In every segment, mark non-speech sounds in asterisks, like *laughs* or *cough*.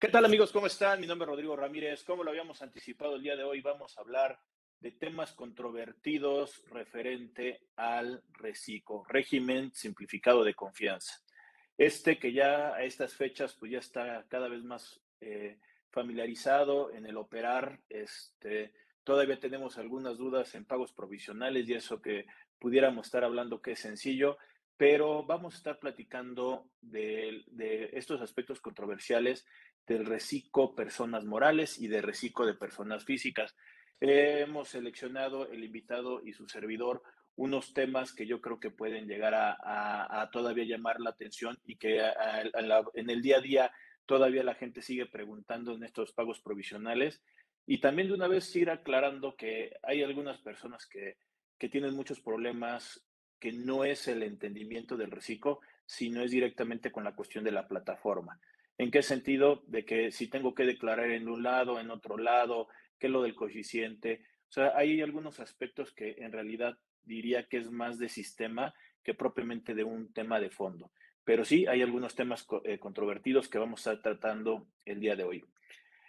¿Qué tal amigos? ¿Cómo están? Mi nombre es Rodrigo Ramírez. Como lo habíamos anticipado el día de hoy, vamos a hablar de temas controvertidos referente al RECICO, régimen simplificado de confianza. Este que ya a estas fechas pues ya está cada vez más eh, familiarizado en el operar, este, todavía tenemos algunas dudas en pagos provisionales y eso que pudiéramos estar hablando que es sencillo, pero vamos a estar platicando de, de estos aspectos controversiales del reciclo personas morales y de reciclo de personas físicas. hemos seleccionado el invitado y su servidor unos temas que yo creo que pueden llegar a, todavía llamar la atención y que en el día a día todavía la gente sigue preguntando en estos pagos provisionales. Y también de una vez ir aclarando que hay algunas personas que, que tienen muchos problemas que no es el entendimiento del reciclo, sino es directamente con la cuestión de la plataforma. ¿En qué sentido? De que si tengo que declarar en un lado, en otro lado, qué es lo del coeficiente. O sea, hay algunos aspectos que en realidad diría que es más de sistema que propiamente de un tema de fondo. Pero sí, hay algunos temas eh, controvertidos que vamos a estar tratando el día de hoy.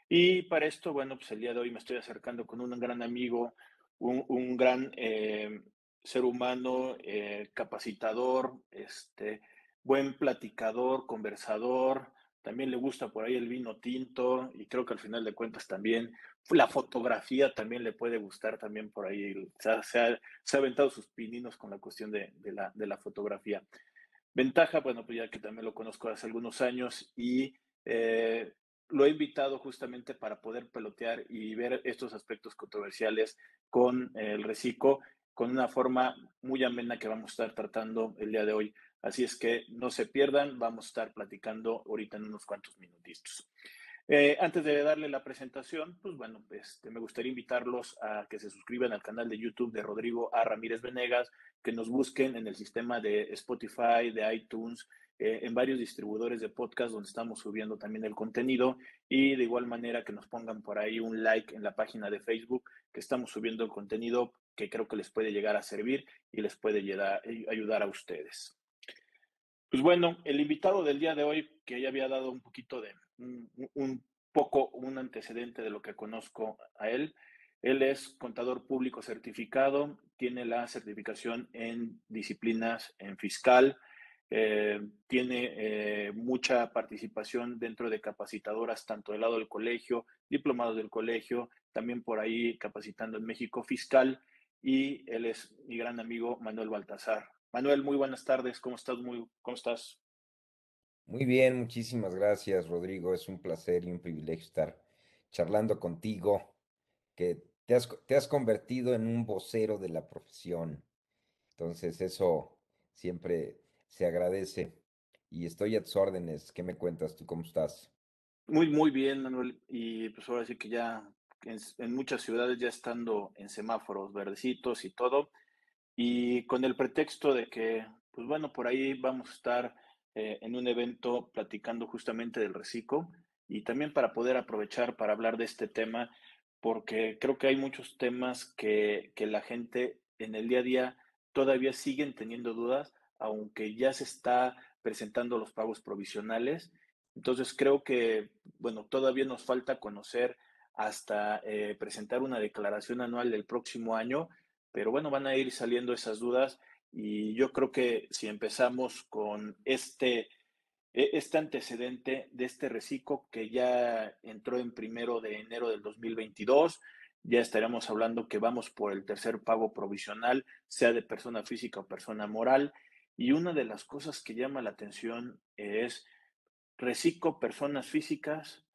Y para esto, bueno, pues el día de hoy me estoy acercando con un gran amigo, un, gran eh, ser humano, eh, capacitador, este, buen platicador, conversador, también le gusta por ahí el vino tinto y creo que al final de cuentas también la fotografía también le puede gustar también por ahí. Se ha, se ha, aventado sus pininos con la cuestión de, de, la, de, la, fotografía. Ventaja, bueno, pues ya que también lo conozco hace algunos años y eh, lo he invitado justamente para poder pelotear y ver estos aspectos controversiales con el reciclo con una forma muy amena que vamos a estar tratando el día de hoy. Así es que no se pierdan, vamos a estar platicando ahorita en unos cuantos minutitos. Eh, antes de darle la presentación, pues bueno, este, me gustaría invitarlos a que se suscriban al canal de YouTube de Rodrigo A. Ramírez Venegas, que nos busquen en el sistema de Spotify, de iTunes, eh, en varios distribuidores de podcast donde estamos subiendo también el contenido y de igual manera que nos pongan por ahí un like en la página de Facebook que estamos subiendo el contenido que creo que les puede llegar a servir y les puede ayudar a ustedes. Pues bueno, el invitado del día de hoy, que ya había dado un poquito de, un, poco, un antecedente de lo que conozco a él, él es contador público certificado, tiene la certificación en disciplinas en fiscal, eh, tiene eh, mucha participación dentro de capacitadoras, tanto del lado del colegio, diplomados del colegio, también por ahí capacitando en México fiscal, y él es mi gran amigo Manuel Baltasar. Manuel, muy buenas tardes. ¿Cómo estás? Muy, ¿Cómo estás? Muy bien, muchísimas gracias, Rodrigo. Es un placer y un privilegio estar charlando contigo, que te has, te has convertido en un vocero de la profesión. Entonces, eso siempre se agradece. Y estoy a tus órdenes. ¿Qué me cuentas tú? ¿Cómo estás? Muy, muy bien, Manuel. Y pues ahora sí que ya en, en muchas ciudades ya estando en semáforos verdecitos y todo, y con el pretexto de que, pues bueno, por ahí vamos a estar eh, en un evento platicando justamente del reciclo y también para poder aprovechar para hablar de este tema, porque creo que hay muchos temas que, que la gente en el día a día todavía siguen teniendo dudas, aunque ya se está presentando los pagos provisionales. Entonces creo que, bueno, todavía nos falta conocer hasta eh, presentar una declaración anual del próximo año pero bueno, van a ir saliendo esas dudas y yo creo que si empezamos con este, e, este antecedente de este reciclo que ya entró en primero de enero del 2022, ya estaremos hablando que vamos por el tercer pago provisional, sea de persona física o persona moral. Y una de las cosas que llama la atención es reciclo personas físicas,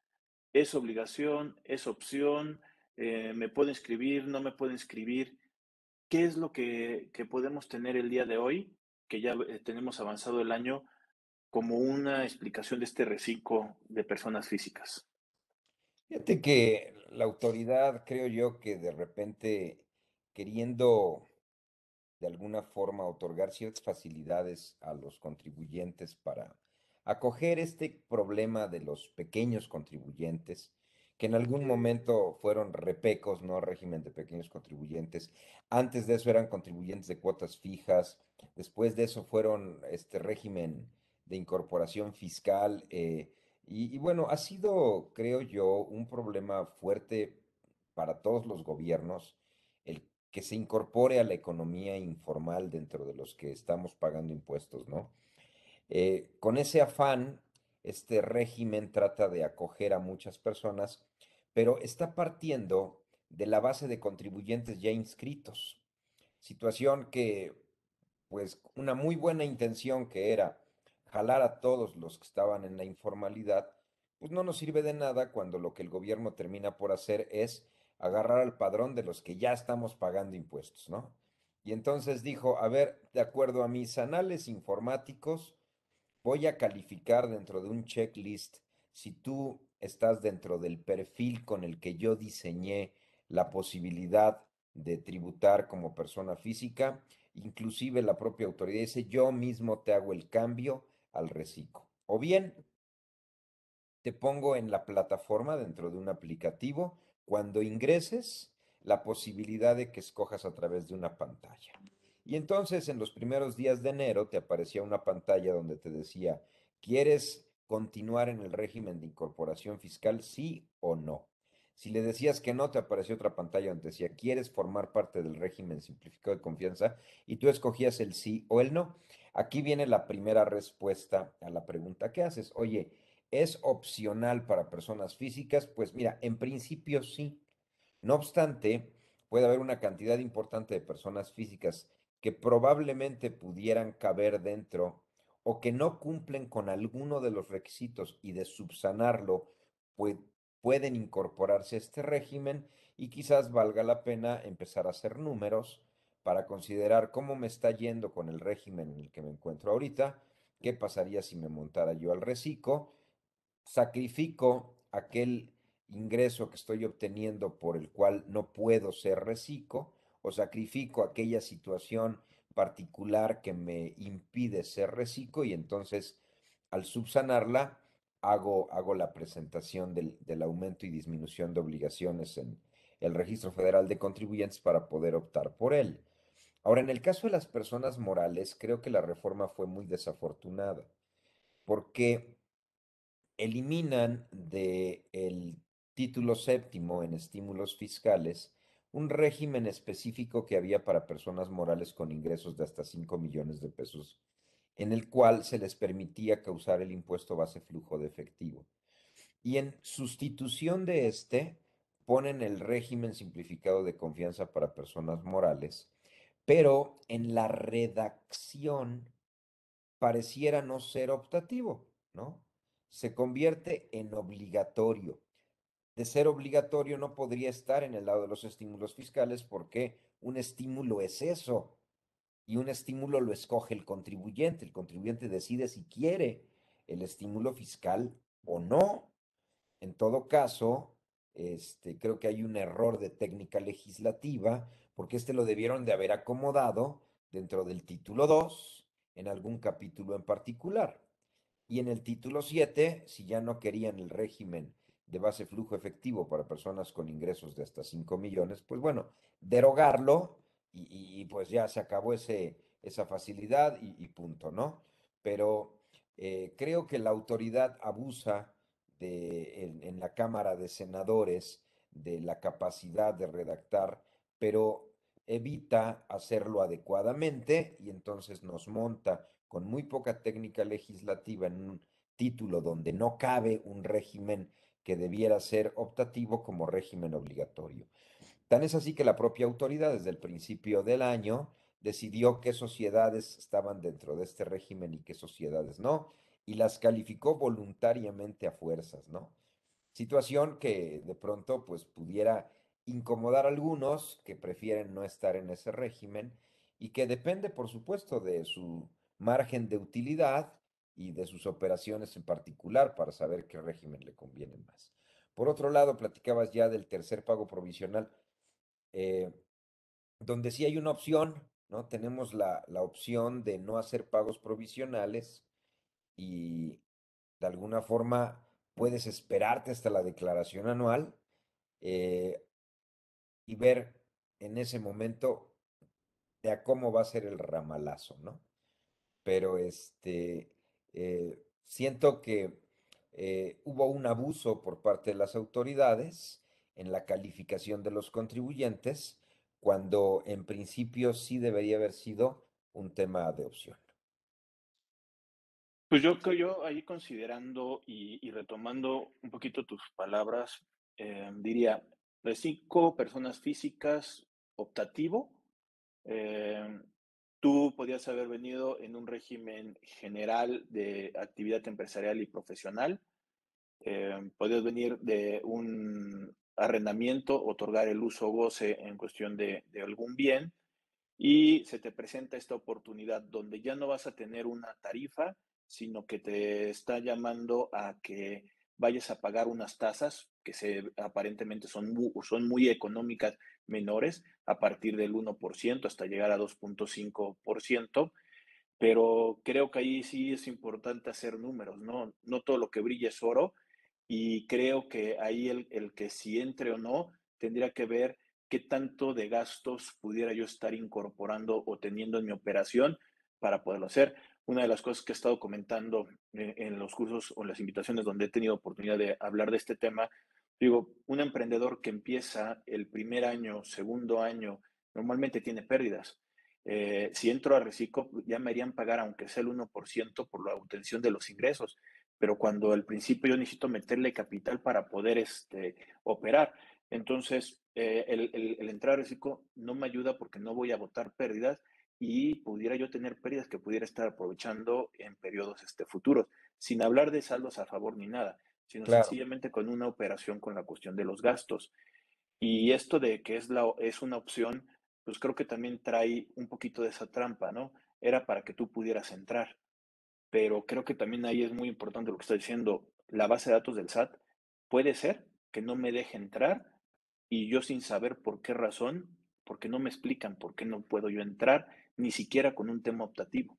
es obligación, es opción, eh, me puede inscribir, no me puede inscribir. ¿Qué es lo que, podemos tener el día de hoy, que ya eh, tenemos avanzado el año, como una explicación de este reciclo de personas físicas? Fíjate que la autoridad, creo yo, que de repente queriendo de alguna forma otorgar ciertas facilidades a los contribuyentes para acoger este problema de los pequeños contribuyentes, que en algún momento fueron repecos, no régimen de pequeños contribuyentes. Antes de eso eran contribuyentes de cuotas fijas. Después de eso fueron este régimen de incorporación fiscal. Eh, Y, bueno, ha sido, creo yo, un problema fuerte para todos los gobiernos el que se incorpore a la economía informal dentro de los que estamos pagando impuestos, ¿no? Eh, con ese afán, este régimen trata de acoger a muchas personas, pero está partiendo de la base de contribuyentes ya inscritos. Situación que, pues, una muy buena intención que era jalar a todos los que estaban en la informalidad, pues no nos sirve de nada cuando lo que el gobierno termina por hacer es agarrar al padrón de los que ya estamos pagando impuestos, ¿no? Y entonces dijo, a ver, de acuerdo a mis anales informáticos, voy a calificar dentro de un checklist si tú estás dentro del perfil con el que yo diseñé la posibilidad de tributar como persona física, inclusive la propia autoridad dice, yo mismo te hago el cambio al reciclo. O bien, te pongo en la plataforma dentro de un aplicativo, cuando ingreses, la posibilidad de que escojas a través de una pantalla. Y entonces en los primeros días de enero te aparecía una pantalla donde te decía, ¿quieres continuar en el régimen de incorporación fiscal, sí o no? Si le decías que no, te apareció otra pantalla donde decía, ¿quieres formar parte del régimen simplificado de confianza? Y tú escogías el sí o el no. Aquí viene la primera respuesta a la pregunta que haces. Oye, ¿es opcional para personas físicas? Pues mira, en principio sí. No obstante, puede haber una cantidad importante de personas físicas que probablemente pudieran caber dentro o que no cumplen con alguno de los requisitos y de subsanarlo, pues pueden incorporarse a este régimen y quizás valga la pena empezar a hacer números para considerar cómo me está yendo con el régimen en el que me encuentro ahorita, qué pasaría si me montara yo al reciclo, sacrifico aquel ingreso que estoy obteniendo por el cual no puedo ser reciclo o sacrifico aquella situación particular que me impide ser reciclo y entonces al subsanarla hago, hago la presentación del, del aumento y disminución de obligaciones en el Registro Federal de Contribuyentes para poder optar por él. Ahora, en el caso de las personas morales, creo que la reforma fue muy desafortunada, porque eliminan del el título séptimo en estímulos fiscales un régimen específico que había para personas morales con ingresos de hasta 5 millones de pesos en el cual se les permitía causar el impuesto base flujo de efectivo. Y en sustitución de este, ponen el régimen simplificado de confianza para personas morales, pero en la redacción pareciera no ser optativo, ¿no? Se convierte en obligatorio. De ser obligatorio no podría estar en el lado de los estímulos fiscales porque un estímulo es eso, y un estímulo lo escoge el contribuyente. El contribuyente decide si quiere el estímulo fiscal o no. En todo caso, este, creo que hay un error de técnica legislativa porque este lo debieron de haber acomodado dentro del título 2 en algún capítulo en particular. Y en el título 7, si ya no querían el régimen de base flujo efectivo para personas con ingresos de hasta 5 millones, pues bueno, derogarlo y, pues ya se acabó ese, esa facilidad y, punto, ¿no? Pero eh, creo que la autoridad abusa de, en, la Cámara de Senadores de la capacidad de redactar, pero evita hacerlo adecuadamente y entonces nos monta con muy poca técnica legislativa en un título donde no cabe un régimen que debiera ser optativo como régimen obligatorio. Tan es así que la propia autoridad desde el principio del año decidió qué sociedades estaban dentro de este régimen y qué sociedades no, y las calificó voluntariamente a fuerzas, ¿no? Situación que de pronto pues pudiera incomodar a algunos que prefieren no estar en ese régimen y que depende por supuesto de su margen de utilidad y de sus operaciones en particular para saber qué régimen le conviene más. Por otro lado, platicabas ya del tercer pago provisional. Eh, donde sí hay una opción, ¿no? Tenemos la, la, opción de no hacer pagos provisionales y de alguna forma puedes esperarte hasta la declaración anual eh, y ver en ese momento de a cómo va a ser el ramalazo, ¿no? Pero este, eh, siento que eh, hubo un abuso por parte de las autoridades en la calificación de los contribuyentes, cuando en principio sí debería haber sido un tema de opción. Pues yo creo yo ahí considerando y, retomando un poquito tus palabras, eh, diría, cinco personas físicas, optativo, eh, tú podías haber venido en un régimen general de actividad empresarial y profesional, eh, podías venir de un arrendamiento, otorgar el uso o goce en cuestión de, algún bien, y se te presenta esta oportunidad donde ya no vas a tener una tarifa, sino que te está llamando a que vayas a pagar unas tasas que se, aparentemente son muy económicas, menores, a partir del 1% hasta llegar a 2.5%, pero creo que ahí sí es importante hacer números, ¿no? No todo lo que brilla es oro y creo que ahí el, el que si entre o no tendría que ver qué tanto de gastos pudiera yo estar incorporando o teniendo en mi operación para poderlo hacer una de las cosas que he estado comentando eh, en los cursos o las invitaciones donde he tenido oportunidad de hablar de este tema, digo, un emprendedor que empieza el primer año, segundo año, normalmente tiene pérdidas. Eh, si entro a Reciclo, ya me harían pagar, aunque sea el 1% por la obtención de los ingresos, pero cuando al principio yo necesito meterle capital para poder este, operar. Entonces, eh, el, el, entrar a Reciclo no me ayuda porque no voy a votar pérdidas y pudiera yo tener pérdidas que pudiera estar aprovechando en periodos este, futuros, sin hablar de saldos a favor ni nada, sino sencillamente con una operación con la cuestión de los gastos. Y esto de que es, la, es una opción, pues creo que también trae un poquito de esa trampa, ¿no? Era para que tú pudieras entrar. Pero creo que también ahí es muy importante lo que está diciendo. La base de datos del SAT puede ser que no me deje entrar y yo sin saber por qué razón, porque no me explican por qué no puedo yo entrar ni siquiera con un tema optativo.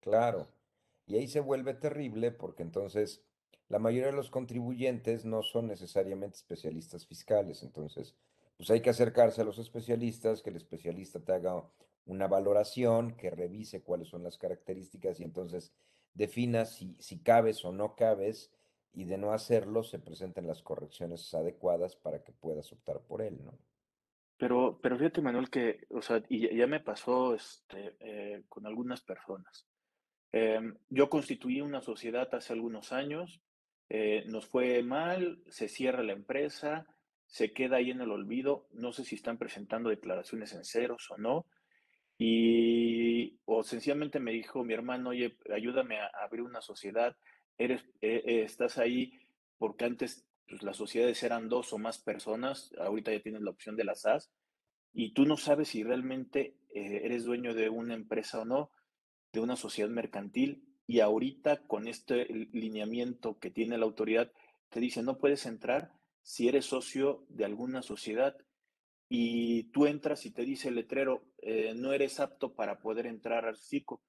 Claro. Y ahí se vuelve terrible porque entonces la mayoría de los contribuyentes no son necesariamente especialistas fiscales. Entonces, pues hay que acercarse a los especialistas, que el especialista te haga una valoración, que revise cuáles son las características y entonces defina si, si cabes o no cabes y de no hacerlo se presenten las correcciones adecuadas para que puedas optar por él, ¿no? Pero, pero fíjate, Manuel, que, o sea, y ya, me pasó este, eh, con algunas personas. Em, yo constituí una sociedad hace algunos años, eh, nos fue mal, se cierra la empresa, se queda ahí en el olvido, no sé si están presentando declaraciones en ceros o no, y o sencillamente me dijo mi hermano, oye, ayúdame a, abrir una sociedad, eres, eh, estás ahí porque antes pues, las sociedades eran dos o más personas, ahorita ya tienes la opción de las SAS, y tú no sabes si realmente eh, eres dueño de una empresa o no, de una sociedad mercantil, y ahorita con este lineamiento que tiene la autoridad, te dice, no puedes entrar si eres socio de alguna sociedad y tú entras y te dice el letrero, eh, no eres apto para poder entrar al CICO,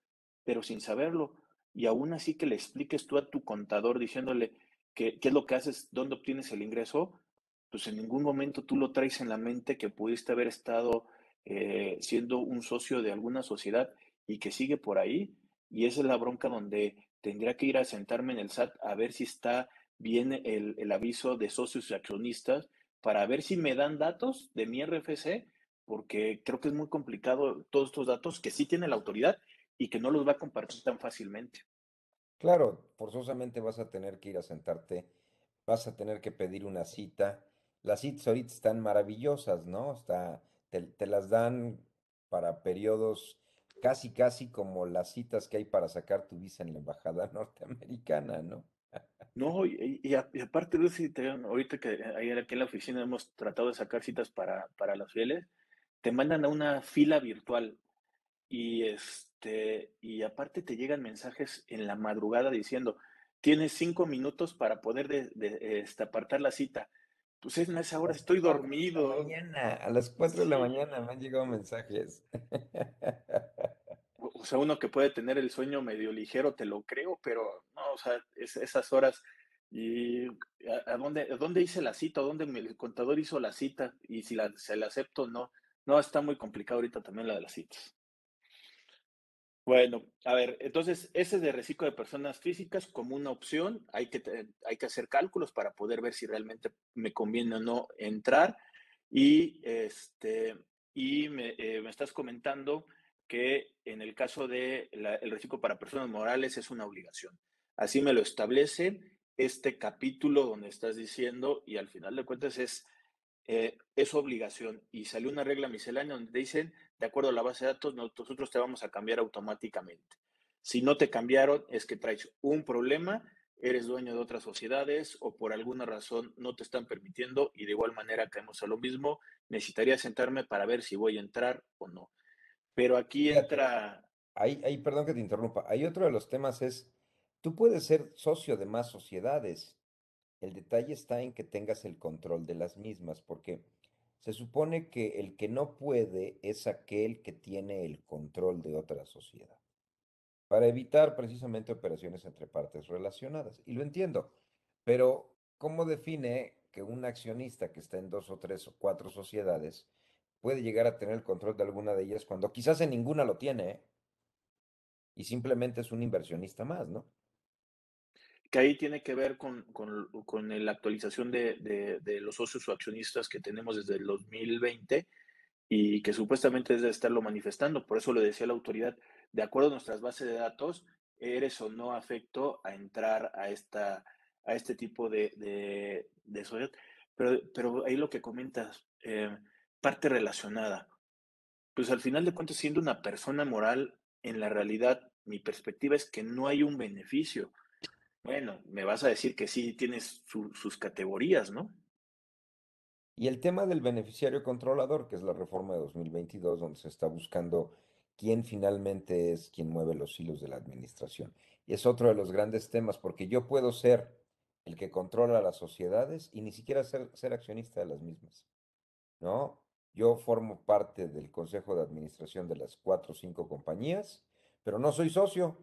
pero sin saberlo. Y aún así que le expliques tú a tu contador diciéndole, ¿Qué, es lo que haces? ¿Dónde obtienes el ingreso? Pues en ningún momento tú lo traes en la mente que pudiste haber estado eh, siendo un socio de alguna sociedad y que sigue por ahí. Y esa es la bronca donde tendría que ir a sentarme en el SAT a ver si está bien el, el aviso de socios y accionistas para ver si me dan datos de mi RFC, porque creo que es muy complicado todos estos datos que sí tiene la autoridad y que no los va a compartir tan fácilmente. Claro, forzosamente vas a tener que ir a sentarte, vas a tener que pedir una cita. Las citas ahorita están maravillosas, ¿no? Está, te, las dan para periodos casi, casi como las citas que hay para sacar tu visa en la embajada *laughs* norteamericana, ¿no? No, y, aparte de ahorita que ayer aquí en la oficina hemos tratado de sacar citas para, para los fieles, te mandan a una fila virtual y este, y aparte te llegan mensajes en la madrugada diciendo, tienes cinco minutos para poder de, este, apartar la cita. Pues en esa hora estoy dormido. Mañana, a las cuatro de la mañana me han llegado mensajes. *laughs* O sea, uno que puede tener el sueño medio ligero, te lo creo, pero no, o sea, esas horas. ¿Y a, dónde, dónde hice la cita? ¿Dónde el contador hizo la cita? Y si la, se la acepto, no. No, está muy complicado ahorita también la de las citas. Bueno, a ver, entonces ese de reciclo de personas físicas como una opción, hay que, hay que hacer cálculos para poder ver si realmente me conviene o no entrar. Y, este, y me, eh, me estás comentando que en el caso del el reciclo para personas morales es una obligación. Así me lo establece este capítulo donde estás diciendo, y al final de cuentas es, eh, es obligación. Y salió una regla miscelánea donde dicen, de acuerdo a la base de datos, nosotros te vamos a cambiar automáticamente. Si no te cambiaron, es que traes un problema, eres dueño de otras sociedades o por alguna razón no te están permitiendo y de igual manera caemos a lo mismo, necesitaría sentarme para ver si voy a entrar o no. Pero aquí entra... Ahí, ahí, perdón que te interrumpa, hay otro de los temas es Tú puedes ser socio de más sociedades. El detalle está en que tengas el control de las mismas, porque se supone que el que no puede es aquel que tiene el control de otra sociedad, para evitar precisamente operaciones entre partes relacionadas. Y lo entiendo, pero ¿cómo define que un accionista que está en dos o tres o cuatro sociedades puede llegar a tener el control de alguna de ellas cuando quizás en ninguna lo tiene ¿eh? y simplemente es un inversionista más, ¿no? Que ahí tiene que ver con, con, con la actualización de, de, de, los socios o accionistas que tenemos desde el 2020 y que supuestamente es de estarlo manifestando. Por eso le decía la autoridad, de acuerdo a nuestras bases de datos, eres o no afecto a entrar a, esta, a este tipo de, de, de sociedad. Pero, pero ahí lo que comentas, eh, parte relacionada. Pues al final de cuentas, siendo una persona moral, en la realidad, mi perspectiva es que no hay un beneficio bueno, me vas a decir que sí tienes sus categorías, ¿no? Y el tema del beneficiario controlador, que es la reforma de 2022, donde se está buscando quién finalmente es quien mueve los hilos de la administración. Y es otro de los grandes temas, porque yo puedo ser el que controla las sociedades y ni siquiera ser, ser accionista de las mismas, ¿no? Yo formo parte del consejo de administración de las cuatro o cinco compañías, pero no soy socio.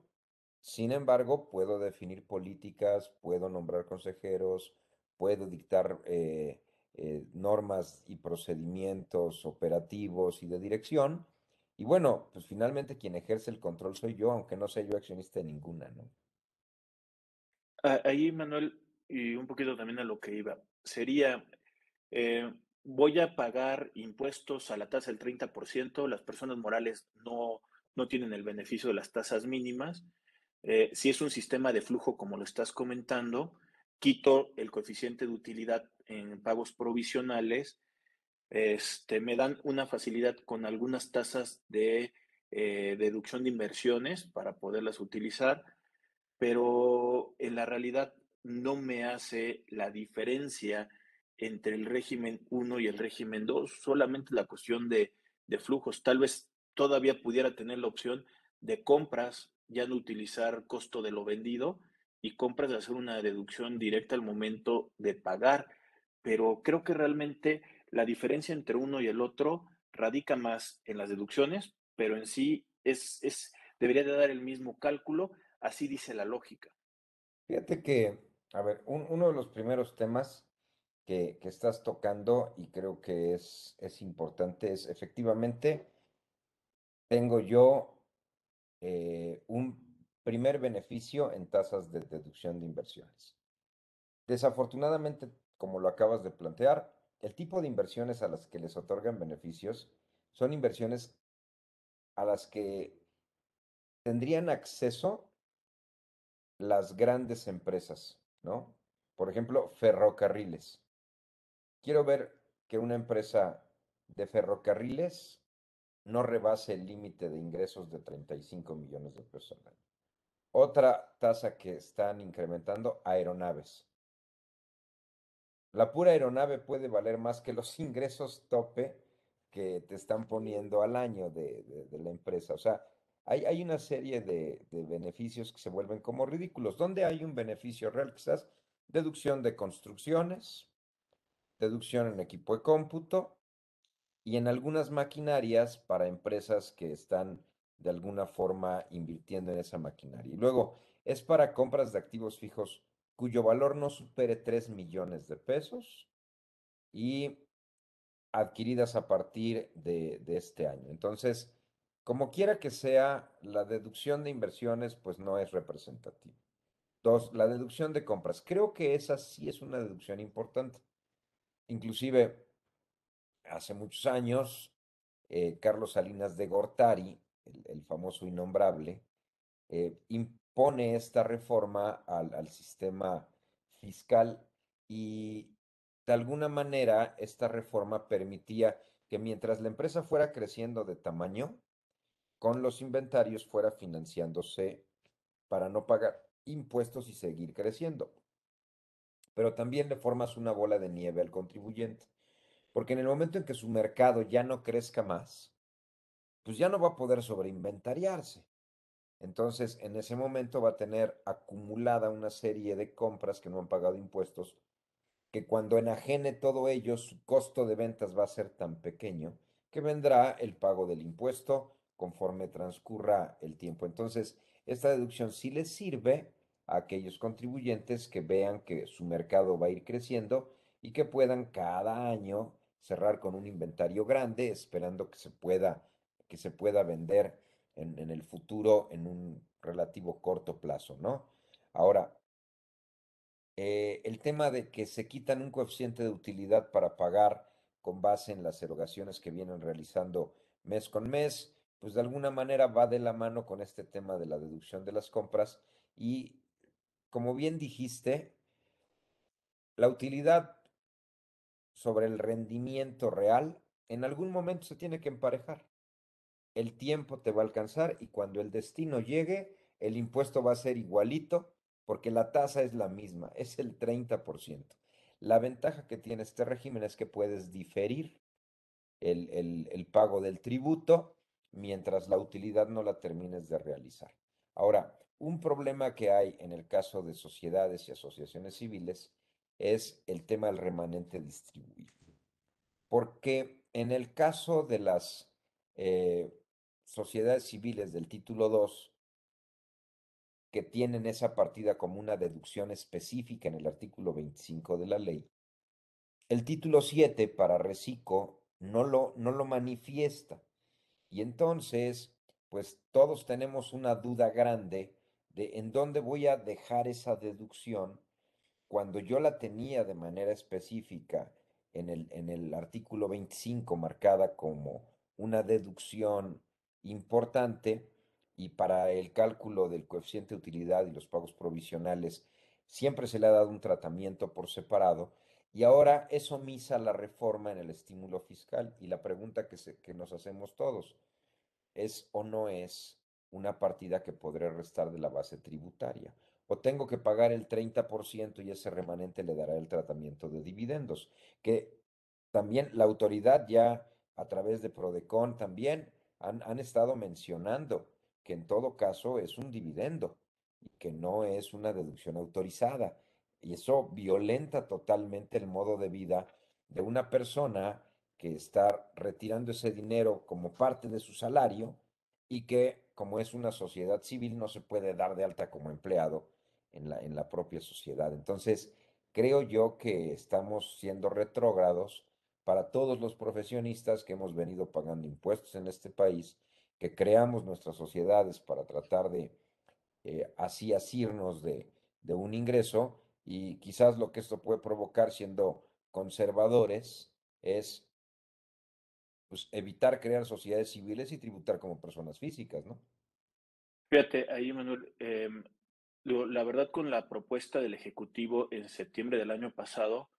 Sin embargo, puedo definir políticas, puedo nombrar consejeros, puedo dictar eh, eh, normas y procedimientos operativos y de dirección. Y bueno, pues finalmente quien ejerce el control soy yo, aunque no sea yo accionista de ninguna, ¿no? Ahí, Manuel, y un poquito también a lo que iba, sería, eh, voy a pagar impuestos a la tasa del 30%, las personas morales no, no tienen el beneficio de las tasas mínimas, eh, si es un sistema de flujo, como lo estás comentando, quito el coeficiente de utilidad en pagos provisionales, este, me dan una facilidad con algunas tasas de eh, deducción de inversiones para poderlas utilizar, pero en la realidad no me hace la diferencia entre el régimen 1 y el régimen 2, solamente la cuestión de, de flujos. Tal vez todavía pudiera tener la opción de compras ya no utilizar costo de lo vendido y compras de hacer una deducción directa al momento de pagar. Pero creo que realmente la diferencia entre uno y el otro radica más en las deducciones, pero en sí es, es debería de dar el mismo cálculo, así dice la lógica. Fíjate que, a ver, uno de los primeros temas que, que, estás tocando y creo que es, es importante es efectivamente, tengo yo eh, un primer beneficio en tasas de deducción de inversiones. Desafortunadamente, como lo acabas de plantear, el tipo de inversiones a las que les otorgan beneficios son inversiones a las que tendrían acceso las grandes empresas, ¿no? Por ejemplo, ferrocarriles. Quiero ver que una empresa de ferrocarriles no rebase el límite de ingresos de 35 millones de pesos al año. Otra tasa que están incrementando, aeronaves. La pura aeronave puede valer más que los *laughs* ingresos tope que te están poniendo al año de, la empresa. O sea, hay, hay una serie de, de, beneficios que se vuelven como ridículos. ¿Dónde hay un beneficio real? Quizás deducción de construcciones, deducción en equipo de cómputo y en algunas maquinarias para empresas que están de alguna forma invirtiendo en esa maquinaria. Y luego es para compras de activos fijos cuyo valor no supere 3 millones de pesos y adquiridas a partir de, de este año. Entonces, Como quiera que sea, la deducción de inversiones pues no es representativa. Dos, la deducción de compras. Creo que esa sí es una deducción importante. Inclusive, hace muchos años, eh, Carlos Salinas de Gortari, el, famoso innombrable, eh, impone esta reforma al, sistema fiscal y de alguna manera esta reforma permitía que mientras la empresa fuera creciendo de tamaño, con los inventarios fuera financiándose para no pagar impuestos y seguir creciendo. Pero también le formas una bola de nieve al contribuyente, porque en el momento en que su mercado ya no crezca más, pues ya no va a poder sobreinventariarse. Entonces, en ese momento va a tener acumulada una serie de compras que no han pagado impuestos, que cuando enajene todo ello, su costo de ventas va a ser tan pequeño que vendrá el pago del impuesto conforme transcurra el tiempo. Entonces, esta deducción sí les sirve a aquellos contribuyentes que vean que su mercado va a ir creciendo y que puedan cada año cerrar con un inventario grande, esperando que se pueda, que se pueda vender en, en el futuro en un relativo corto plazo, ¿no? Ahora, eh, el tema de que se quitan un coeficiente de utilidad para pagar con base en las erogaciones que vienen realizando mes con mes, pues de alguna manera va de la mano con este tema de la deducción de las compras y como bien dijiste, la utilidad sobre el rendimiento real en algún momento se tiene que emparejar. El tiempo te va a alcanzar y cuando el destino llegue, el impuesto va a ser igualito porque la tasa es la misma, es el 30%. La ventaja que tiene este régimen es que puedes diferir el, el pago del tributo mientras la utilidad no la termines de realizar. Ahora, un problema que hay en el caso de sociedades y asociaciones civiles es el tema del remanente distribuido. Porque en el caso de las eh, sociedades civiles del título 2, que tienen esa partida como una deducción específica en el artículo 25 de la ley, el título 7 para reciclo no lo, no lo manifiesta. Y entonces, pues todos tenemos una duda grande de en dónde voy a dejar esa deducción cuando yo la tenía de manera específica en el, artículo 25 marcada como una deducción importante y para el cálculo del coeficiente de utilidad y los pagos provisionales siempre se le ha dado un tratamiento por separado y ahora eso misa la reforma en el estímulo fiscal y la pregunta que nos hacemos todos, ¿es o no es una partida que podré restar de la base tributaria? O tengo que pagar el 30% y ese remanente le dará el tratamiento de dividendos, que también la autoridad ya a través de Prodecon también han, han estado mencionando que en todo caso es un dividendo y que no es una deducción autorizada. Y eso violenta totalmente el modo de vida de una persona que está retirando ese dinero como parte de su salario y que, como es una sociedad civil, no se puede dar de alta como empleado en la, en la propia sociedad. Entonces, creo yo que estamos siendo retrógrados para todos los profesionistas que hemos venido pagando impuestos en este país, que creamos nuestras sociedades para tratar de eh, así asirnos de, de un ingreso y quizás lo que esto puede provocar siendo conservadores es pues, evitar crear sociedades civiles y tributar como personas físicas, ¿no? Fíjate, ahí Manuel, em, la verdad, con la propuesta del Ejecutivo en septiembre del año pasado,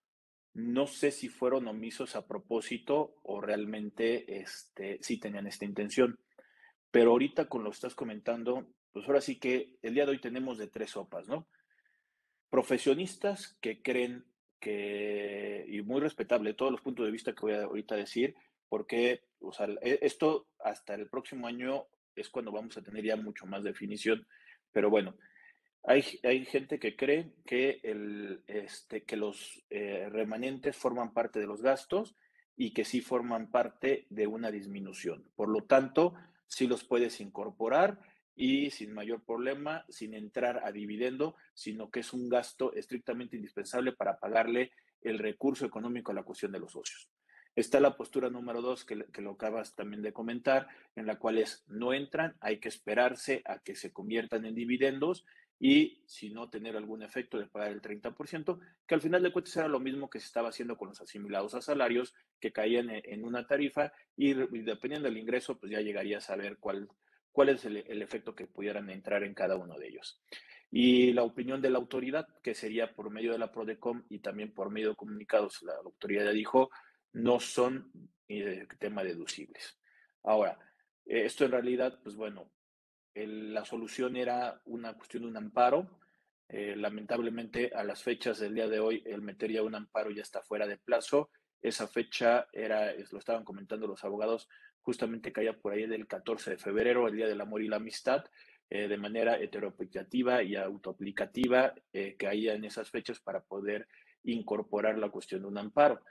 no sé si fueron omisos a propósito o realmente este, sí tenían esta intención. Pero ahorita con lo que estás comentando, pues ahora sí que el día de hoy tenemos de tres sopas, ¿no? Profesionistas que creen que, y muy respetable todos los puntos de vista que voy a ahorita decir, porque o sea, e, esto hasta el próximo año es cuando vamos a tener ya mucho más definición, pero bueno, hay, gente que cree que, el, este, que los eh, remanentes forman parte de los gastos y que sí forman parte de una disminución. Por lo tanto, sí los puedes incorporar y sin mayor problema, sin entrar a dividendo, sino que es un gasto estrictamente indispensable para pagarle el recurso económico a la cuestión de los socios. Está la postura número dos, que, que, lo acabas también de comentar, en la cual es no entran, hay que esperarse a que se conviertan en dividendos y si no tener algún efecto de pagar el 30%, que al final de cuentas era lo mismo que se estaba haciendo con los asimilados a salarios, que caían en, una tarifa y, dependiendo del ingreso, pues ya llegaría a saber cuál, cuál es el, el, efecto que pudieran entrar en cada uno de ellos. Y la opinión de la autoridad, que sería por medio de la PRODECOM y también por medio de comunicados, la autoridad ya dijo, no son eh, tema deducibles. Ahora, esto en realidad, pues bueno, la solución era una cuestión de un amparo. Eh, lamentablemente, a las fechas del día de hoy, el meter ya un amparo ya está fuera de plazo. Esa fecha era, lo estaban comentando los abogados, justamente caía por ahí del 14 de febrero, el Día del Amor y la Amistad, eh, de manera heteroaplicativa y autoaplicativa, eh, caía en esas fechas para poder incorporar la cuestión de un amparo.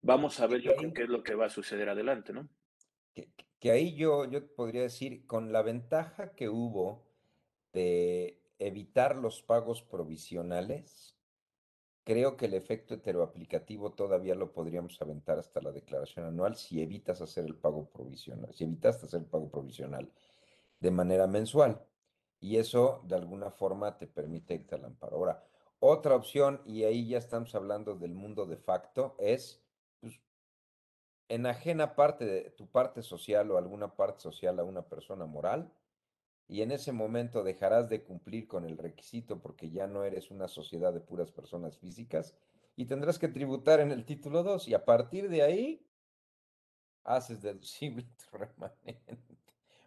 Vamos a ver yo creo qué es lo que va a suceder adelante, ¿no? Que ahí yo, yo podría decir, con la ventaja que hubo de evitar los pagos provisionales, creo que el efecto heteroaplicativo todavía lo podríamos aventar hasta la declaración anual si evitas hacer el pago provisional, si evitas hacer el pago provisional de manera mensual. Y eso de alguna forma te permite irte al amparo. Ahora, otra opción, y ahí ya estamos hablando del mundo de facto, es enajena parte de tu parte social o alguna parte social a una persona moral y en ese momento dejarás de cumplir con el requisito porque ya no eres una sociedad de puras personas físicas y tendrás que tributar en el título 2 y a partir de ahí haces deducible *laughs* tu remanente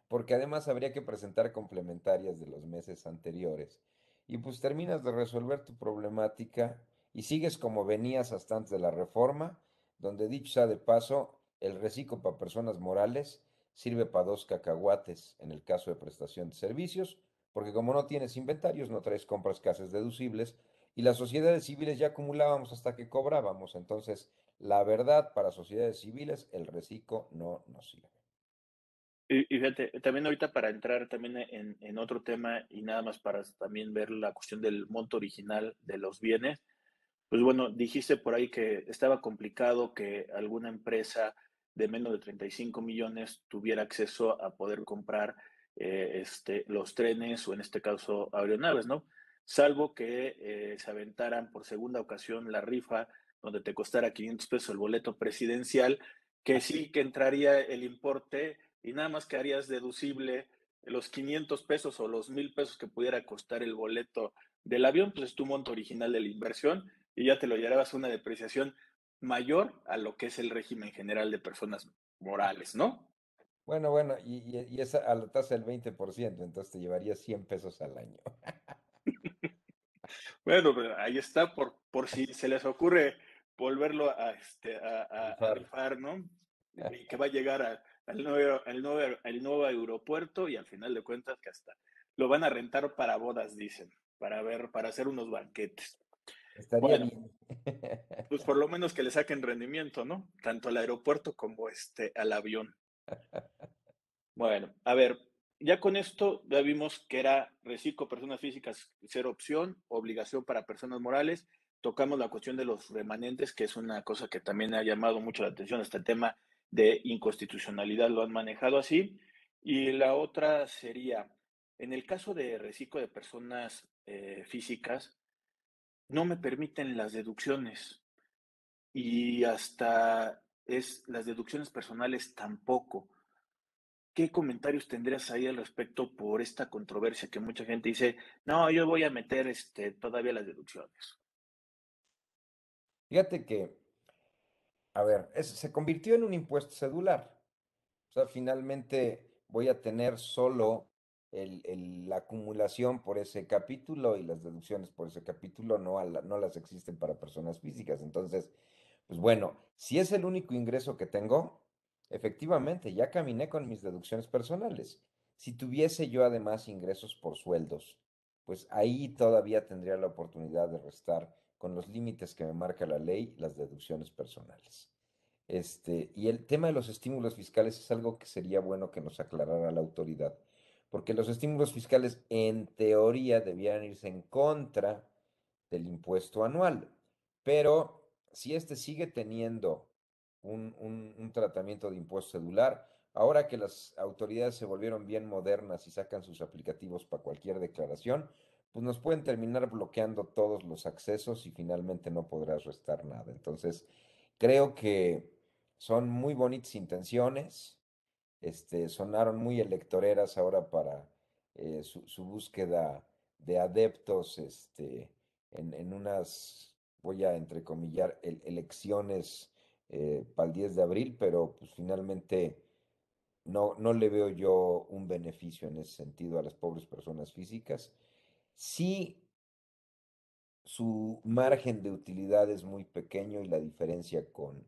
porque además habría que presentar complementarias de los meses anteriores y pues terminas de resolver tu problemática y sigues como venías hasta antes de la reforma donde dicho sea de paso, el reciclo para personas morales sirve para dos cacahuates en el caso de prestación de servicios, porque como no tienes inventarios, no traes compras que haces deducibles, y las sociedades civiles ya acumulábamos hasta que cobrábamos. Entonces, la verdad, para sociedades civiles, el reciclo no nos sirve. Y, fíjate, también ahorita para entrar también en, en, otro tema y nada más para también ver la cuestión del monto original de los bienes, pues bueno, dijiste por ahí que estaba complicado que alguna empresa de menos de 35 millones tuviera acceso a poder comprar eh, este, los trenes o en este caso aeronaves, ¿no? Salvo que eh, se aventaran por segunda ocasión la rifa donde te costara 500 pesos el boleto presidencial, que sí que entraría el importe y nada más que harías deducible los 500 pesos o los 1000 pesos que pudiera costar el boleto del avión, pues es tu monto original de la inversión y ya te lo llevabas una depreciación mayor a lo que es el régimen general de personas morales, ¿no? Bueno, bueno, y, y, esa a la tasa del 20%, entonces te llevaría 100 pesos al año. *laughs* bueno, ahí está, por, por si se les ocurre volverlo a, este, a, rifar, ¿no? *laughs* Y que va a llegar al, nuevo, al, nuevo, al nuevo aeropuerto y al final de cuentas que hasta lo van a rentar para bodas, dicen, para ver, para hacer unos banquetes. Estaría bien. Pues por lo menos que le saquen rendimiento, ¿no? Tanto al aeropuerto como este, al avión. Bueno, a ver, ya con esto ya vimos que era reciclo personas físicas ser opción, obligación para personas morales. Tocamos la cuestión de los remanentes, que es una cosa que también ha llamado mucho la atención, este tema de inconstitucionalidad lo han manejado así. Y la otra sería, en el caso de reciclo de personas eh, físicas, no me permiten las deducciones y hasta es las deducciones personales tampoco. ¿Qué comentarios tendrías ahí al respecto por esta controversia que mucha gente dice, no, yo voy a meter este, todavía las deducciones? Fíjate que, a ver, se convirtió en un impuesto cedular. O sea, finalmente voy a tener solo la acumulación por ese capítulo y las deducciones por ese capítulo no, no las existen para personas físicas. Entonces, pues bueno, si es el único ingreso que tengo, efectivamente, ya caminé con mis deducciones personales. Si tuviese yo además ingresos por sueldos, pues ahí todavía tendría la oportunidad de restar con los límites que me marca la ley las deducciones personales. Este, y el tema de los estímulos fiscales es algo que sería bueno que nos aclarara la autoridad porque los estímulos fiscales en teoría debían irse en contra del impuesto anual, pero si este sigue teniendo un, un, tratamiento de impuesto cedular. Ahora que las autoridades se volvieron bien modernas y sacan sus aplicativos para cualquier declaración, pues nos pueden terminar bloqueando todos los accesos y finalmente no podrás restar nada. Entonces, creo que son muy bonitas intenciones, este, sonaron muy electoreras ahora para eh, su, búsqueda de adeptos este, en, unas, voy a entrecomillar, elecciones para el 10 de abril, pero pues finalmente no, no le veo yo un beneficio en ese sentido a las pobres personas físicas. Sí, su margen de utilidad es muy pequeño y la diferencia con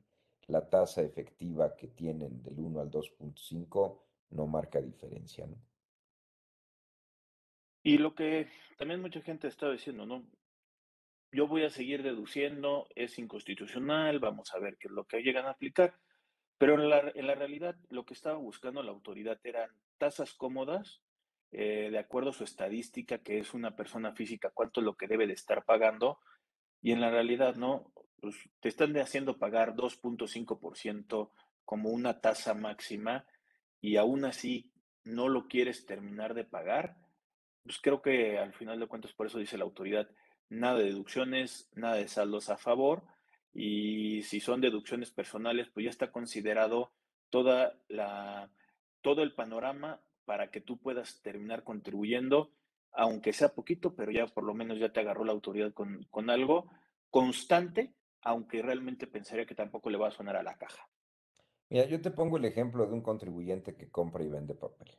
la tasa efectiva que tienen del 1 al 2.5 no marca diferencia. Y lo que también mucha gente está diciendo, ¿no? Yo voy a seguir deduciendo, es inconstitucional, vamos a ver qué es lo que llegan a aplicar. Pero en la, en la realidad lo que estaba buscando la autoridad eran tasas cómodas, eh, de acuerdo a su estadística, que es una persona física, cuánto es lo que debe de estar pagando. Y en la realidad, ¿no? Pues te están haciendo pagar 2.5% como una tasa máxima y aún así no lo quieres terminar de pagar, pues creo que al final de cuentas, por eso dice la autoridad, nada de deducciones, nada de saldos a favor, y si son deducciones personales, pues ya está considerado toda la, todo el panorama para que tú puedas terminar contribuyendo, aunque sea poquito, pero ya por lo menos ya te agarró la autoridad con, con algo constante, aunque realmente pensaría que tampoco le va a sonar a la caja. Mira, yo te pongo el ejemplo de un contribuyente que compra y vende papel.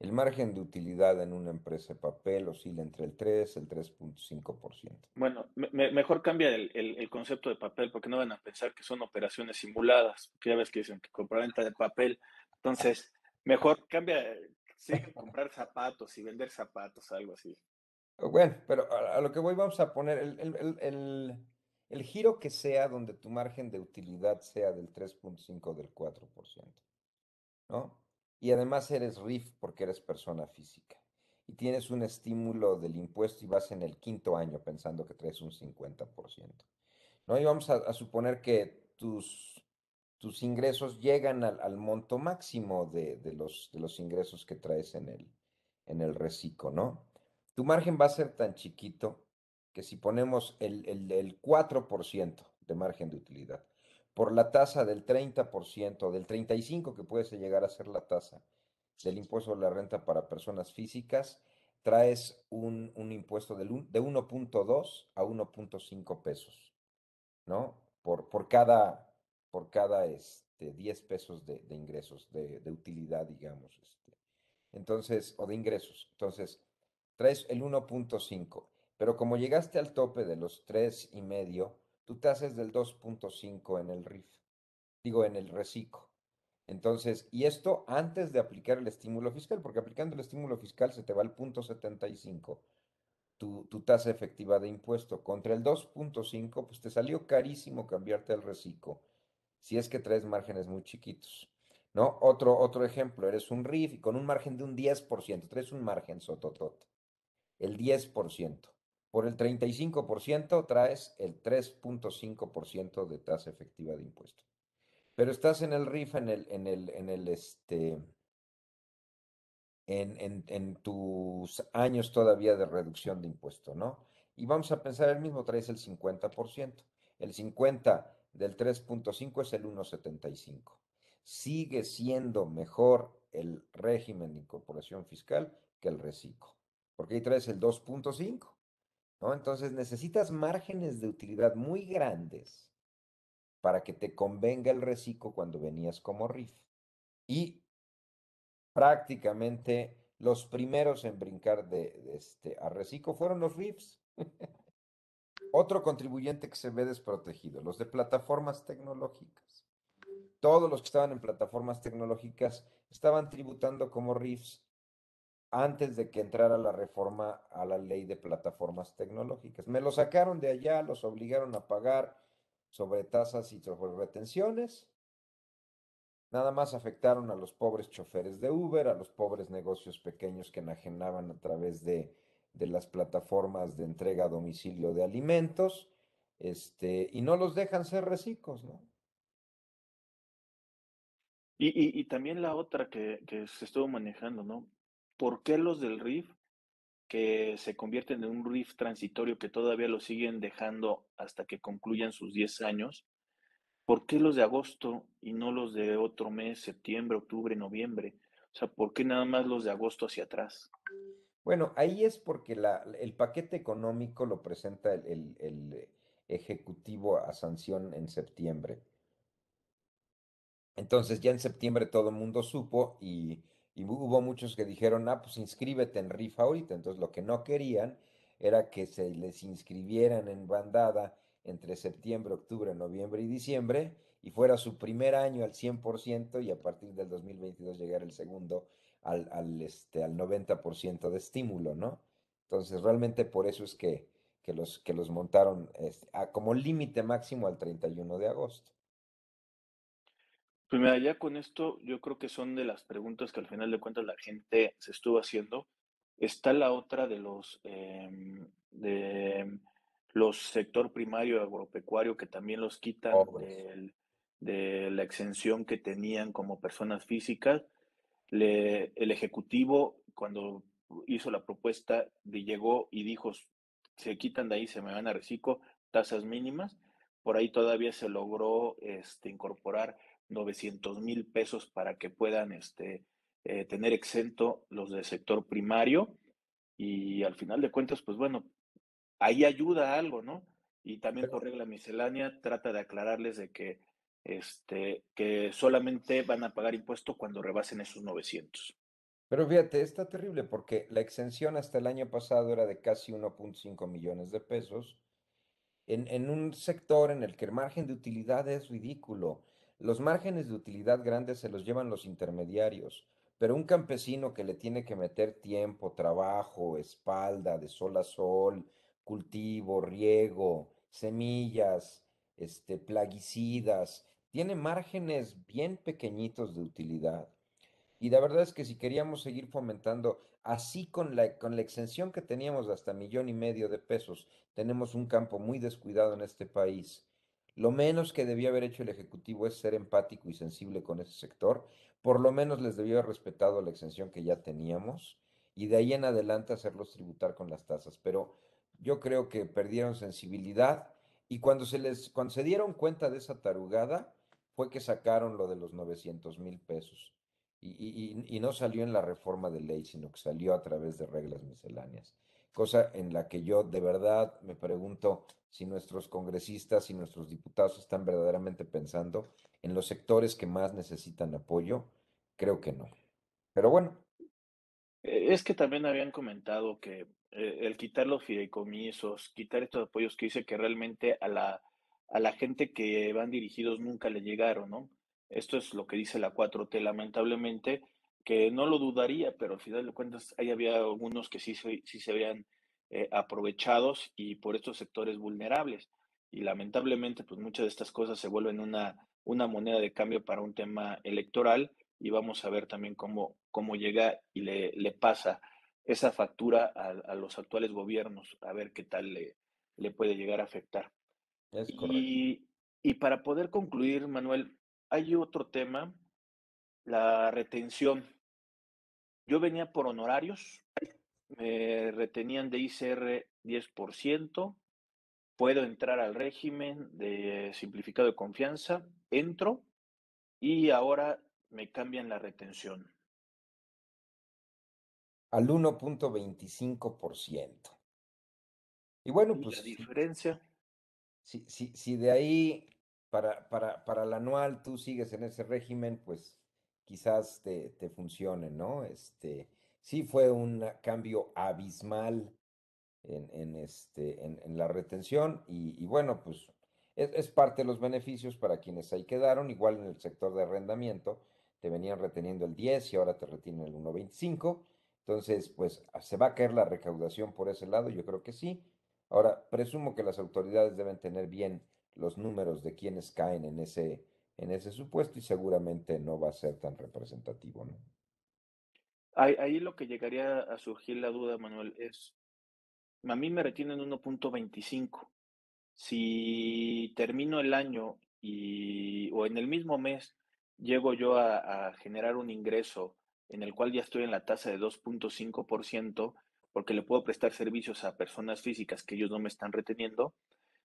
El margen de utilidad en una empresa de papel oscila entre el 3 y el 3.5%. Bueno, mejor cambia el, concepto de papel porque no van a pensar que son operaciones simuladas, que ya ves que dicen que compra-venta de papel. Entonces, mejor cambia, sí, *laughs* comprar zapatos y vender zapatos, algo así. Bueno, pero a, lo que voy vamos a poner el, el giro que sea donde tu margen de utilidad sea del 3.5 o del 4%, ¿no? y además eres RIF porque eres persona física y tienes un estímulo del impuesto y vas en el quinto año pensando que traes un 50%. ¿no? Y vamos a, suponer que tus, tus ingresos llegan al, monto máximo de, los, de los ingresos que traes en el, en el reciclo, ¿no? Tu margen va a ser tan chiquito que si ponemos el, el, el 4% de margen de utilidad por la tasa del 30%, del 35% que puede llegar a ser la tasa del impuesto de la renta para personas físicas, traes un, impuesto de 1.2 a 1.5 pesos, ¿no? Por, por cada, por cada este, 10 pesos de, ingresos, de, utilidad, digamos. Este. Entonces, o de ingresos. Entonces, traes el 1.5, pero como llegaste al tope de los 3.5, tú te haces del 2.5 en el RIF, digo, en el reciclo. Entonces, y esto antes de aplicar el estímulo fiscal, porque aplicando el estímulo fiscal se te va el punto 75, tu, tu tasa efectiva de impuesto. Contra el 2.5, pues te salió carísimo cambiarte al reciclo, si es que traes márgenes muy chiquitos. ¿No? Otro, otro ejemplo, eres un RIF y con un margen de un 10%, traes un margen sototot, el 10%. Por el 35% traes el 3.5% de tasa efectiva de impuesto. Pero estás en el RIF en el, en el, en el este, en, en, tus años todavía de reducción de impuesto, ¿no? Y vamos a pensar el mismo, traes el 50%. El 50 del 3.5 es el 1.75. Sigue siendo mejor el régimen de incorporación fiscal que el reciclo, porque ahí traes el 2.5. Entonces necesitas márgenes de utilidad muy grandes para que te convenga el reciclo cuando venías como RIF. Y prácticamente los primeros en brincar de, este, a reciclo fueron los RIFs. Otro contribuyente que se ve desprotegido, los de plataformas tecnológicas. Todos los que estaban en plataformas tecnológicas estaban tributando como RIFs antes de que entrara la reforma a la ley de plataformas tecnológicas. Me lo sacaron de allá, los obligaron a pagar sobre tasas y retenciones. Nada más afectaron a los pobres choferes de Uber, a los pobres negocios pequeños que enajenaban a través de, de las plataformas de entrega a domicilio de alimentos, este, y no los dejan ser reciclos, ¿no? Y, y, y también la otra que, que se estuvo manejando, ¿no? ¿Por qué los del RIF, que se convierten en un RIF transitorio que todavía lo siguen dejando hasta que concluyan sus 10 años? ¿Por qué los de agosto y no los de otro mes, septiembre, octubre, noviembre? O sea, ¿por qué nada más los de agosto hacia atrás? Bueno, ahí es porque el paquete económico lo presenta el Ejecutivo a sanción en septiembre. Entonces ya en septiembre todo el mundo supo y, y hu- hubo muchos que dijeron, ah, pues inscríbete en rifa ahorita. Entonces lo que no querían era que se les inscribieran en bandada entre septiembre, octubre, noviembre y diciembre y fuera su primer año al 100% y a partir del 2022 llegar el segundo al, al, este, al 90% de estímulo, ¿no? Entonces realmente por eso es que, que los, que los montaron este, a- como límite máximo al 31 de agosto. Pues mira, ya con esto yo creo que son de las preguntas que al final de cuentas la gente se estuvo haciendo. Está la otra de los em, de los sector primario agropecuario que también los quitan Pobres. del- de la exención que tenían como personas físicas. Le- el Ejecutivo, cuando hizo la propuesta, llegó y dijo, se quitan de ahí, se me van a reciclo, tasas mínimas. Por ahí todavía se logró este, incorporar 900 mil pesos para que puedan este, eh, tener exento los del sector primario. Y al final de cuentas, pues bueno, ahí ayuda a algo, ¿no? Y también por regla miscelánea trata de aclararles de que, este, que solamente van a pagar impuesto cuando rebasen esos 900. Pero fíjate, está terrible porque la exención hasta el año pasado era de casi 1.5 millones de pesos en, en un sector en el que el margen de utilidad es ridículo. Los márgenes de utilidad grandes se los llevan los intermediarios, pero un campesino que le tiene que meter tiempo, trabajo, espalda, de sol a sol, cultivo, riego, semillas, este, plaguicidas, tiene márgenes bien pequeñitos de utilidad. Y la verdad es que si queríamos seguir fomentando, así con la, con la exención que teníamos de hasta millón y medio de pesos, tenemos un campo muy descuidado en este país. Lo menos que debía haber hecho el Ejecutivo es ser empático y sensible con ese sector. Por lo menos les debió haber respetado la exención que ya teníamos y de ahí en adelante hacerlos tributar con las tasas. Pero yo creo que perdieron sensibilidad y cuando se les, cuando se dieron cuenta de esa tarugada, fue que sacaron lo de los 900 mil pesos. Y- y no salió en la reforma de ley, sino que salió a través de reglas misceláneas. Cosa en la que yo de verdad me pregunto si nuestros congresistas y nuestros diputados están verdaderamente pensando en los sectores que más necesitan apoyo. Creo que no. Pero bueno, Eh, Es que también habían comentado que eh, el quitar los fideicomisos, quitar estos apoyos que dice que realmente a la, a la gente que van dirigidos nunca le llegaron, ¿no? Esto es lo que dice la 4T, lamentablemente, que no lo dudaría, pero al final de cuentas ahí había algunos que sí, se- sí se habían eh, aprovechados y por estos sectores vulnerables. Y lamentablemente, pues muchas de estas cosas se vuelven una, una moneda de cambio para un tema electoral y vamos a ver también cómo, cómo llega y le, le pasa esa factura a, a los actuales gobiernos, a ver qué tal le, le puede llegar a afectar. es correcto. Y, y para poder concluir, Manuel, hay otro tema, la retención. Yo venía por honorarios, me retenían de ICR 10%, puedo entrar al régimen de simplificado de confianza, entro y ahora me cambian la retención. Al 1.25%. Y bueno, Y la pues si, diferencia, si, si, si de ahí para, para, para el anual tú sigues en ese régimen, pues quizás te, te funcione, ¿no? Este, sí fue un cambio abismal en, en, este, en, la retención y, bueno, pues es, es parte de los beneficios para quienes ahí quedaron, igual en el sector de arrendamiento, te venían reteniendo el 10 y ahora te retienen el 1.25, entonces pues se va a caer la recaudación por ese lado, yo creo que sí. Ahora, presumo que las autoridades deben tener bien los números de quienes caen en ese, en ese supuesto y seguramente no va a ser tan representativo, ¿no? ahí, lo que llegaría a surgir la duda, Manuel, es, a mí me retienen 1.25. Si termino el año y, o en el mismo mes llego yo a, generar un ingreso en el cual ya estoy en la tasa de 2.5%, porque le puedo prestar servicios a personas físicas que ellos no me están reteniendo,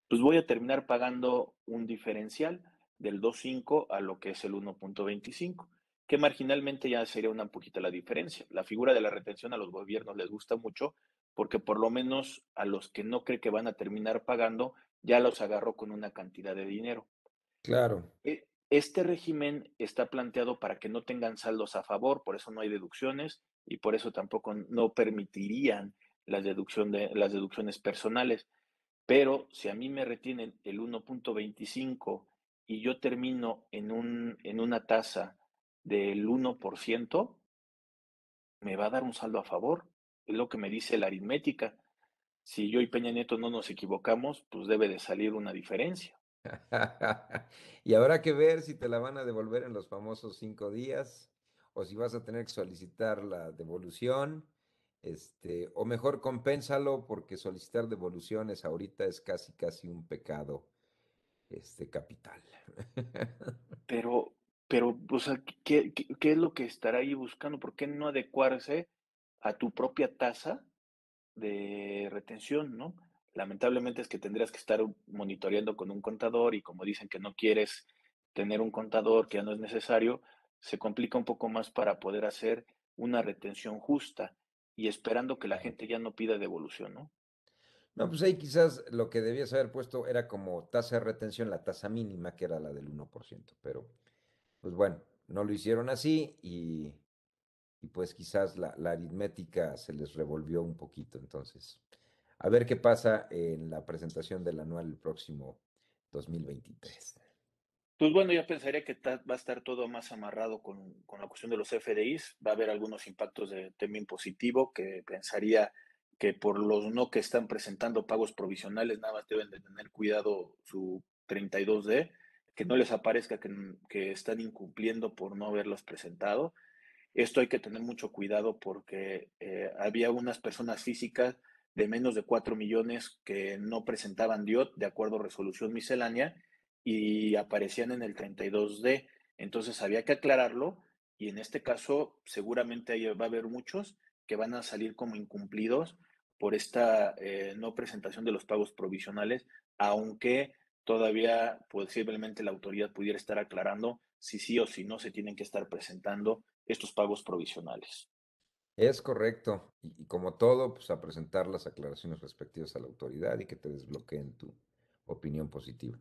pues voy a terminar pagando un diferencial del 2.5 a lo que es el 1.25, que marginalmente ya sería una poquita la diferencia. La figura de la retención a los gobiernos les gusta mucho porque por lo menos a los que no cree que van a terminar pagando, ya los agarró con una cantidad de dinero. Claro. E, este régimen está planteado para que no tengan saldos a favor, por eso no hay deducciones y por eso tampoco no permitirían las, deducción de, las deducciones personales. Pero si a mí me retienen el 1.25 y yo termino en, un, en una tasa del 1%, me va a dar un saldo a favor. Es lo que me dice la aritmética. Si yo y Peña Nieto no nos equivocamos, pues debe de salir una diferencia. *laughs* y habrá que ver si te la van a devolver en los famosos cinco días o si vas a tener que solicitar la devolución. Este, o mejor compénsalo porque solicitar devoluciones ahorita es casi casi un pecado este capital. pero, pero, o sea, ¿qué, qué es lo que estará ahí buscando? ¿Por qué no adecuarse a tu propia tasa de retención, ¿no? Lamentablemente es que tendrías que estar monitoreando con un contador y como dicen que no quieres tener un contador que ya no es necesario, se complica un poco más para poder hacer una retención justa y esperando que la gente ya no pida devolución, ¿no? No, pues ahí quizás lo que debías haber puesto era como tasa de retención, la tasa mínima, que era la del 1%, pero pues bueno, no lo hicieron así y pues quizás la, aritmética se les revolvió un poquito. Entonces, a ver qué pasa en la presentación del anual el próximo 2023. Pues bueno, ya pensaría que va a estar todo más amarrado con, la cuestión de los FDIs. Va a haber algunos impactos de tema impositivo que pensaría que por los no que están presentando pagos provisionales, nada más deben de tener cuidado su 32D, que no les aparezca que, que están incumpliendo por no haberlos presentado. Esto hay que tener mucho cuidado porque eh, había unas personas físicas de menos de 4 millones que no presentaban DIOT de acuerdo a resolución miscelánea y aparecían en el 32D. Entonces había que aclararlo y en este caso seguramente va a haber muchos que van a salir como incumplidos por esta eh, no presentación de los pagos provisionales, aunque todavía posiblemente la autoridad pudiera estar aclarando si sí o si no se tienen que estar presentando estos pagos provisionales. Es correcto. Y, como todo, pues a presentar las aclaraciones respectivas a la autoridad y que te desbloqueen tu opinión positiva.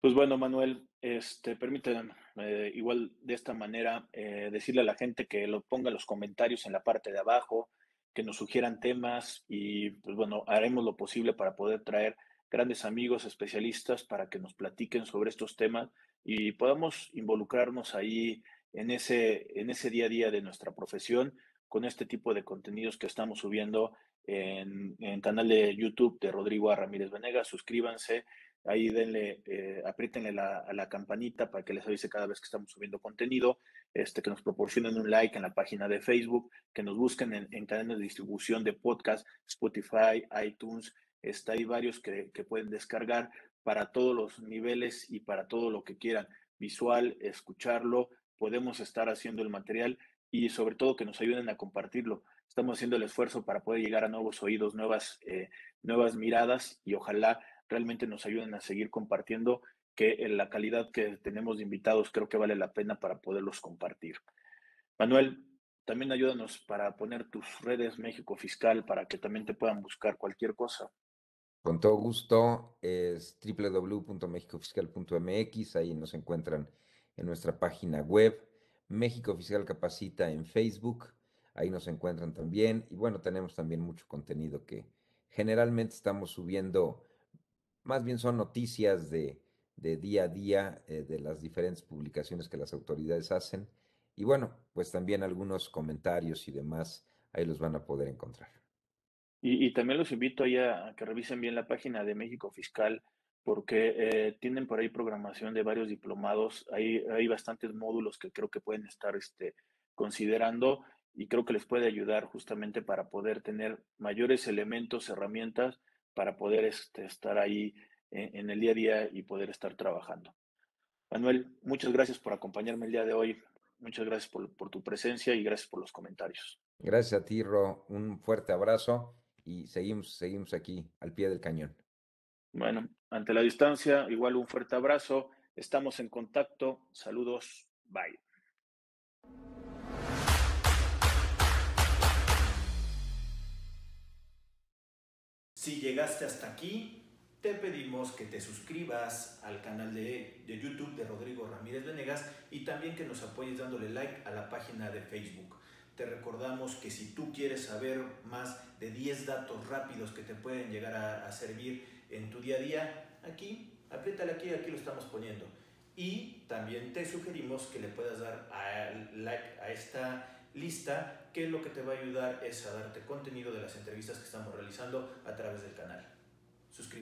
Pues bueno, Manuel, este, permítanme eh, igual de esta manera eh, decirle a la gente que lo ponga los comentarios en la parte de abajo, que nos sugieran temas y pues bueno, haremos lo posible para poder traer grandes amigos especialistas para que nos platiquen sobre estos temas y podamos involucrarnos ahí en ese, en ese día a día de nuestra profesión con este tipo de contenidos que estamos subiendo en, el canal de YouTube de Rodrigo Ramírez Venegas. Suscríbanse, ahí denle, eh, a la campanita para que les avise cada vez que estamos subiendo contenido, este, que nos proporcionen un like en la página de Facebook, que nos busquen en, en cadenas de distribución de podcast, Spotify, iTunes, está ahí varios que, que pueden descargar para todos los niveles y para todo lo que quieran, visual, escucharlo, podemos estar haciendo el material y sobre todo que nos ayuden a compartirlo. Estamos haciendo el esfuerzo para poder llegar a nuevos oídos, nuevas, eh, nuevas miradas y ojalá realmente nos ayuden a seguir compartiendo que la calidad que tenemos de invitados creo que vale la pena para poderlos compartir. Manuel, también ayúdanos para poner tus redes México Fiscal para que también te puedan buscar cualquier cosa. Con todo gusto, es www.mexicofiscal.mx, ahí nos encuentran en nuestra página web, México Fiscal Capacita en Facebook, ahí nos encuentran también. Y bueno, tenemos también mucho contenido que generalmente estamos subiendo, más bien son noticias de, día a día eh, de las diferentes publicaciones que las autoridades hacen. Y bueno, pues también algunos comentarios y demás, ahí los van a poder encontrar. Y, también los invito a, a que revisen bien la página de México Fiscal porque eh, tienen por ahí programación de varios diplomados. Hay, hay bastantes módulos que creo que pueden estar este, considerando y creo que les puede ayudar justamente para poder tener mayores elementos, herramientas para poder este, estar ahí en, el día a día y poder estar trabajando. Manuel, muchas gracias por acompañarme el día de hoy. Muchas gracias por, por tu presencia y gracias por los comentarios. Gracias a ti, Ro. Un fuerte abrazo y seguimos, seguimos aquí al pie del cañón. Bueno, ante la distancia, igual un fuerte abrazo. Estamos en contacto. Saludos. Bye. Si llegaste hasta aquí, te pedimos que te suscribas al canal de, YouTube de Rodrigo Ramírez Venegas y también que nos apoyes dándole like a la página de Facebook. Te recordamos que si tú quieres saber más de 10 datos rápidos que te pueden llegar a, servir en tu día a día, aquí, apriétale aquí, aquí lo estamos poniendo. Y también te sugerimos que le puedas dar a like a esta lista, que lo que te va a ayudar es a darte contenido de las entrevistas que estamos realizando a través del canal.